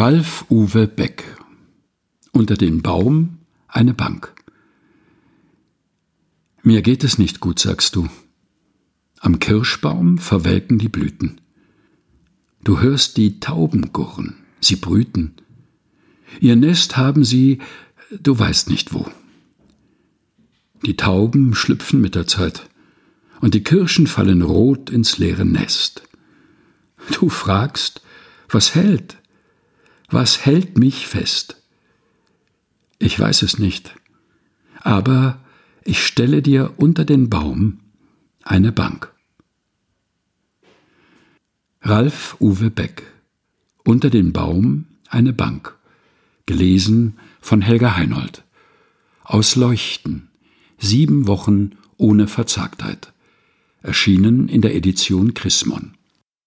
Ralf Uwe Beck Unter den Baum eine Bank Mir geht es nicht gut, sagst du. Am Kirschbaum verwelken die Blüten. Du hörst die Tauben gurren, sie brüten. Ihr Nest haben sie, du weißt nicht wo. Die Tauben schlüpfen mit der Zeit, und die Kirschen fallen rot ins leere Nest. Du fragst, was hält? Was hält mich fest? Ich weiß es nicht, aber ich stelle dir unter den Baum eine Bank. Ralf Uwe Beck Unter den Baum eine Bank. Gelesen von Helga Heinold. Aus Leuchten. Sieben Wochen ohne Verzagtheit. Erschienen in der Edition Chrismon.